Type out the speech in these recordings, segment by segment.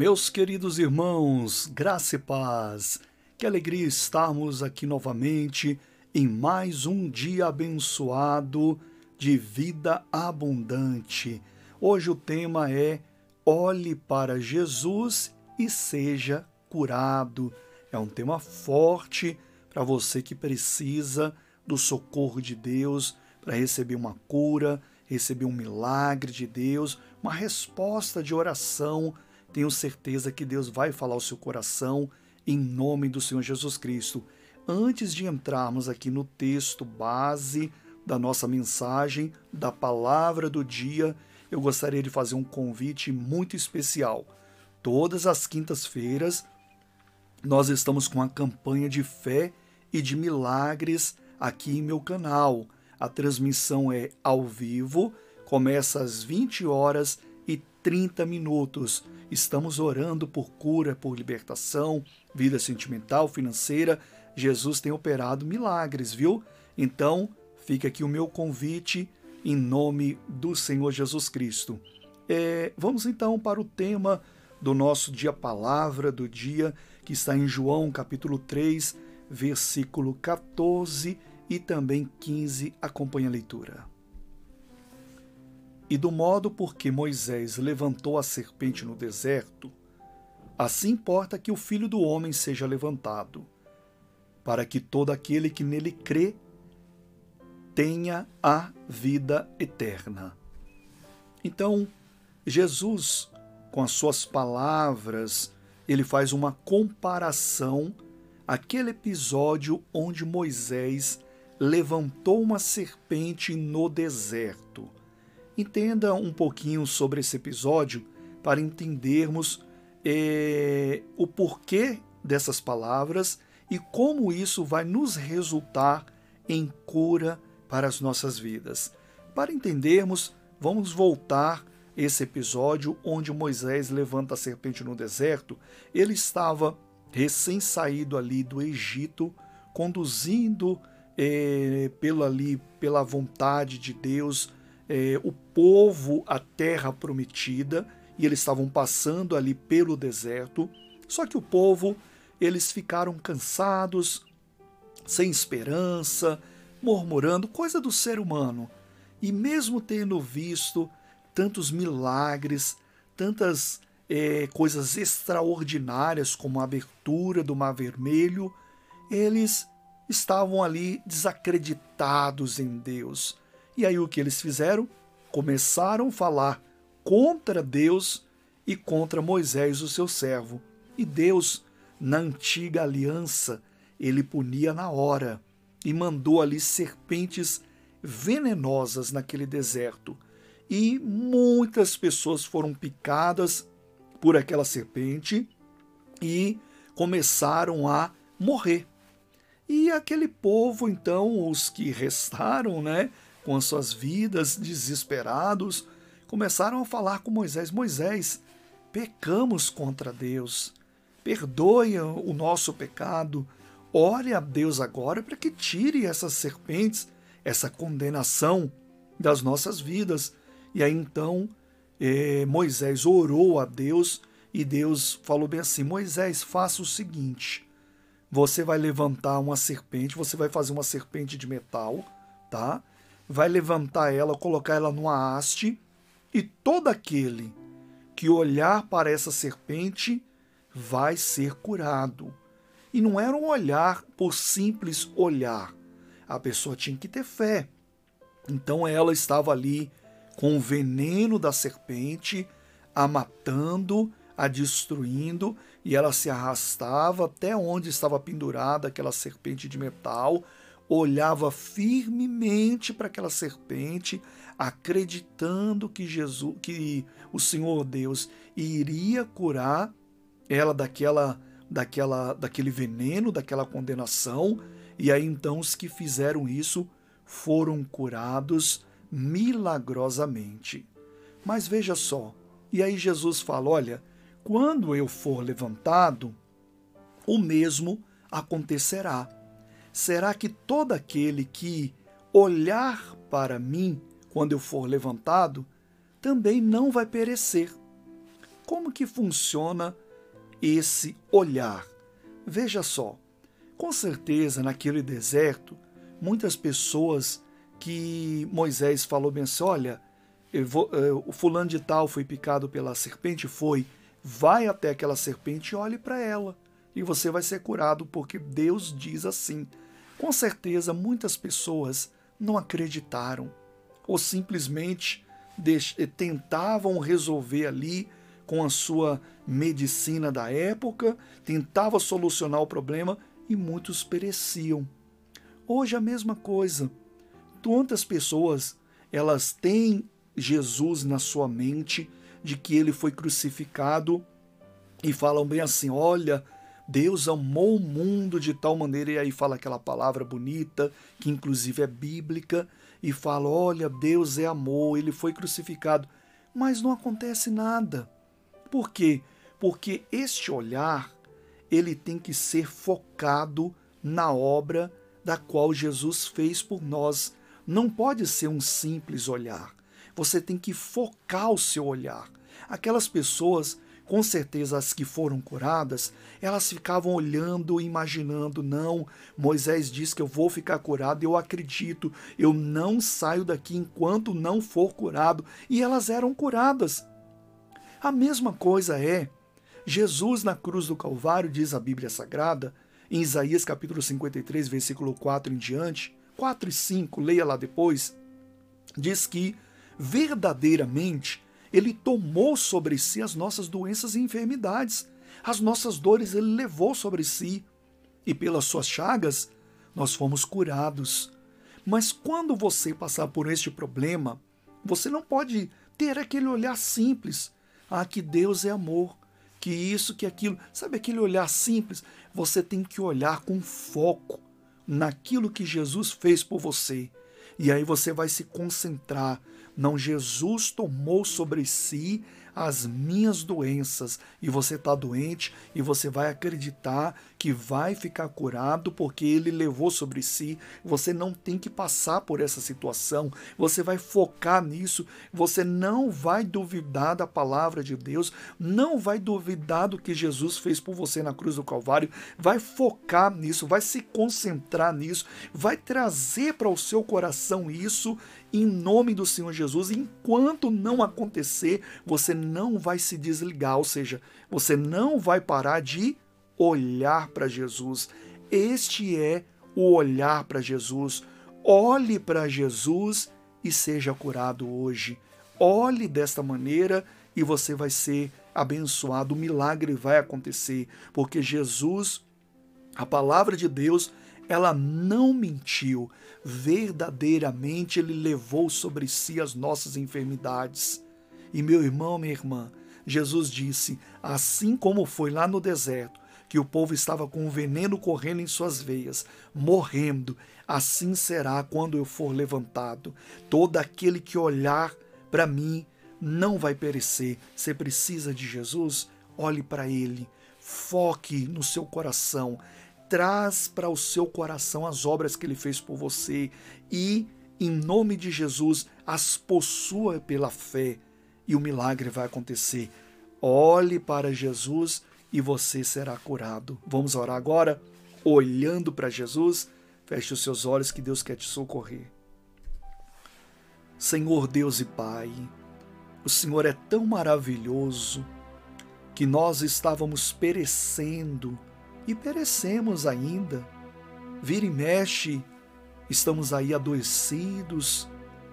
Meus queridos irmãos, graça e paz, que alegria estarmos aqui novamente em mais um dia abençoado de vida abundante. Hoje o tema é Olhe para Jesus e seja curado. É um tema forte para você que precisa do socorro de Deus para receber uma cura, receber um milagre de Deus, uma resposta de oração tenho certeza que Deus vai falar ao seu coração em nome do Senhor Jesus Cristo. Antes de entrarmos aqui no texto base da nossa mensagem, da palavra do dia, eu gostaria de fazer um convite muito especial. Todas as quintas-feiras, nós estamos com a campanha de fé e de milagres aqui em meu canal. A transmissão é ao vivo, começa às 20 horas 30 minutos. Estamos orando por cura, por libertação, vida sentimental, financeira. Jesus tem operado milagres, viu? Então, fica aqui o meu convite em nome do Senhor Jesus Cristo. É, vamos então para o tema do nosso dia, palavra do dia, que está em João capítulo 3, versículo 14 e também 15. Acompanhe a leitura. E do modo por que Moisés levantou a serpente no deserto, assim importa que o filho do homem seja levantado, para que todo aquele que nele crê tenha a vida eterna. Então, Jesus, com as suas palavras, ele faz uma comparação àquele episódio onde Moisés levantou uma serpente no deserto entenda um pouquinho sobre esse episódio para entendermos é, o porquê dessas palavras e como isso vai nos resultar em cura para as nossas vidas. Para entendermos, vamos voltar esse episódio onde Moisés levanta a serpente no deserto. Ele estava recém-saído ali do Egito, conduzindo pela, ali, pela vontade de Deus é, o povo à terra prometida e eles estavam passando ali pelo deserto. Só que o povo, eles ficaram cansados, sem esperança, murmurando, coisa do ser humano. E mesmo tendo visto tantos milagres, tantas é, coisas extraordinárias, como a abertura do Mar Vermelho, eles estavam ali desacreditados em Deus. E aí o que eles fizeram? Começaram a falar contra Deus e contra Moisés, o seu servo. E Deus, na antiga aliança, ele punia na hora e mandou ali serpentes venenosas naquele deserto. E muitas pessoas foram picadas por aquela serpente e começaram a morrer. E aquele povo, então, os que restaram, né, com as suas vidas, desesperados, começaram a falar com Moisés: Moisés, pecamos contra Deus, perdoe o nosso pecado, ore a Deus agora para que tire essas serpentes, essa condenação das nossas vidas. E aí então eh, Moisés orou a Deus e Deus falou bem assim: Moisés, faça o seguinte. Você vai levantar uma serpente, você vai fazer uma serpente de metal, tá? Vai levantar ela, colocar ela numa haste, e todo aquele que olhar para essa serpente vai ser curado. E não era um olhar por simples olhar. A pessoa tinha que ter fé. Então ela estava ali com o veneno da serpente, a matando, a destruindo, e ela se arrastava até onde estava pendurada aquela serpente de metal, olhava firmemente para aquela serpente, acreditando que Jesus, que o Senhor Deus iria curar ela daquela daquela daquele veneno, daquela condenação, e aí então os que fizeram isso foram curados milagrosamente. Mas veja só, e aí Jesus fala: olha, quando eu for levantado, o mesmo acontecerá será que todo aquele que olhar para mim quando eu for levantado também não vai perecer? como que funciona esse olhar? Veja só, com certeza naquele deserto, muitas pessoas que Moisés falou bem assim: olha, vou, uh, o fulano de tal foi picado pela serpente, foi, vai até aquela serpente e olhe para ela, e você vai ser curado, porque Deus diz assim. Com certeza, muitas pessoas não acreditaram, ou simplesmente eh, tentavam resolver ali com a sua medicina da época, tentava solucionar o problema e muitos pereciam. Hoje a mesma coisa. Quantas pessoas elas têm Jesus na sua mente de que ele foi crucificado e falam bem assim: olha, Deus amou o mundo de tal maneira, e aí fala aquela palavra bonita, que inclusive é bíblica, e fala: olha, Deus é amor, ele foi crucificado. Mas não acontece nada. Por quê? Porque este olhar ele tem que ser focado na obra da qual Jesus fez por nós. Não pode ser um simples olhar. Você tem que focar o seu olhar. Aquelas pessoas, com certeza as que foram curadas, elas ficavam olhando, imaginando, não, Moisés diz que eu vou ficar curado, eu acredito, eu não saio daqui enquanto não for curado. E elas eram curadas. A mesma coisa é Jesus na cruz do Calvário, diz a Bíblia Sagrada, em Isaías capítulo 53, versículo 4 em diante, 4 e 5, leia lá depois, diz que verdadeiramente ele tomou sobre si as nossas doenças e enfermidades, as nossas dores ele levou sobre si, e pelas suas chagas nós fomos curados. Mas quando você passar por este problema, você não pode ter aquele olhar simples, ah, que Deus é amor, que isso, que aquilo. Sabe aquele olhar simples? Você tem que olhar com foco naquilo que Jesus fez por você. E aí você vai se concentrar. Não, Jesus tomou sobre si as minhas doenças. E você está doente e você vai acreditar que vai ficar curado porque ele levou sobre si. Você não tem que passar por essa situação, você vai focar nisso, você não vai duvidar da palavra de Deus, não vai duvidar do que Jesus fez por você na cruz do Calvário, vai focar nisso, vai se concentrar nisso, vai trazer para o seu coração isso em nome do Senhor Jesus. Enquanto não acontecer, você não vai se desligar, ou seja, você não vai parar de olhar para Jesus. Este é o olhar para Jesus. Olhe para Jesus e seja curado hoje. Olhe desta maneira e você vai ser abençoado. O milagre vai acontecer, porque Jesus, a palavra de Deus, ela não mentiu. Verdadeiramente ele levou sobre si as nossas enfermidades. E meu irmão, minha irmã, Jesus disse: assim como foi lá no deserto, que o povo estava com o veneno correndo em suas veias, morrendo, assim será quando eu for levantado. Todo aquele que olhar para mim não vai perecer. Você precisa de Jesus? Olhe para ele, foque no seu coração, traz para o seu coração as obras que ele fez por você e, em nome de Jesus, as possua pela fé e o milagre vai acontecer. Olhe para Jesus e você será curado. Vamos orar agora, olhando para Jesus. Feche os seus olhos que Deus quer te socorrer. Senhor Deus e Pai, o Senhor é tão maravilhoso que nós estávamos perecendo e perecemos ainda. Vira e mexe, estamos aí adoecidos,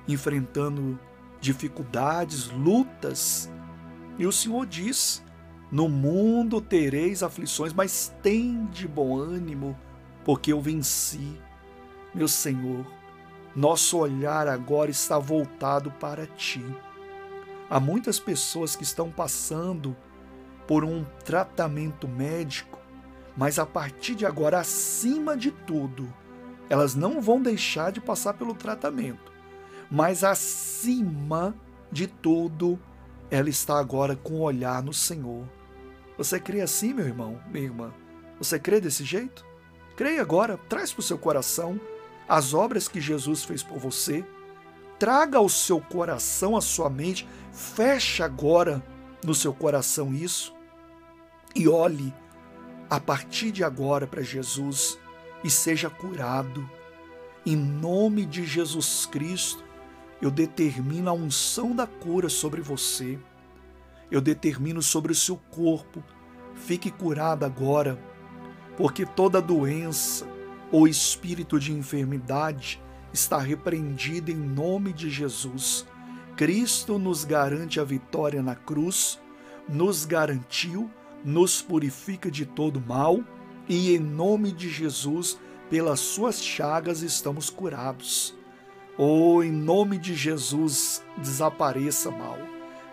enfrentando dificuldades, lutas. E o Senhor diz: No mundo tereis aflições, mas tem de bom ânimo, porque eu venci. Meu Senhor, nosso olhar agora está voltado para ti. Há muitas pessoas que estão passando por um tratamento médico mas a partir de agora, acima de tudo, elas não vão deixar de passar pelo tratamento, mas acima de tudo, ela está agora com o olhar no Senhor. Você crê assim, meu irmão, minha irmã? Você crê desse jeito? Creia agora, traz para o seu coração as obras que Jesus fez por você. Traga ao seu coração, à sua mente, fecha agora no seu coração isso e olhe a partir de agora para Jesus e seja curado. Em nome de Jesus Cristo, eu determino a unção da cura sobre você. Eu determino sobre o seu corpo. Fique curado agora, porque toda doença ou espírito de enfermidade está repreendido em nome de Jesus. Cristo nos garante a vitória na cruz, nos garantiu, nos purifica de todo mal e em nome de Jesus, pelas suas chagas estamos curados. Oh, em nome de Jesus, desapareça mal,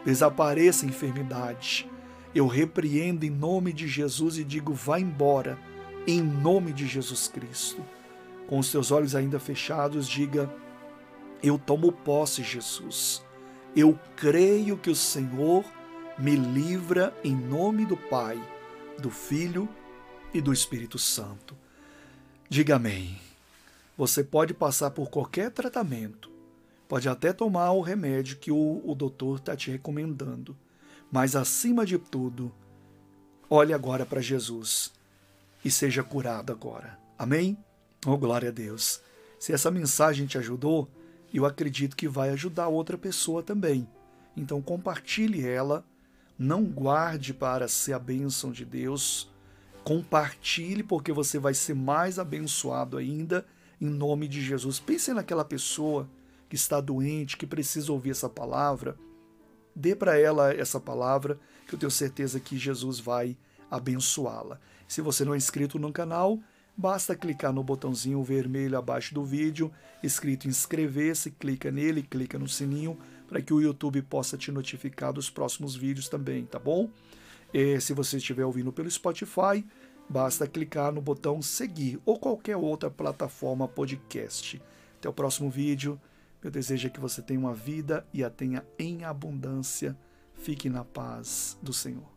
desapareça enfermidade. Eu repreendo em nome de Jesus e digo: vá embora, em nome de Jesus Cristo. Com os teus olhos ainda fechados, diga: Eu tomo posse, Jesus. Eu creio que o Senhor me livra em nome do Pai, do Filho e do Espírito Santo. Diga amém. Você pode passar por qualquer tratamento, pode até tomar o remédio que o, o doutor está te recomendando, mas acima de tudo, olhe agora para Jesus e seja curado agora. Amém? Oh, glória a Deus. Se essa mensagem te ajudou, eu acredito que vai ajudar outra pessoa também. Então compartilhe ela, não guarde para ser a bênção de Deus, compartilhe porque você vai ser mais abençoado ainda em nome de Jesus. Pense naquela pessoa que está doente, que precisa ouvir essa palavra. Dê para ela essa palavra, que eu tenho certeza que Jesus vai abençoá-la. Se você não é inscrito no canal, basta clicar no botãozinho vermelho abaixo do vídeo, escrito inscrever-se, clica nele, clica no sininho para que o YouTube possa te notificar dos próximos vídeos também, tá bom? E se você estiver ouvindo pelo Spotify, Basta clicar no botão seguir ou qualquer outra plataforma podcast. Até o próximo vídeo. Meu desejo é que você tenha uma vida e a tenha em abundância. Fique na paz do Senhor.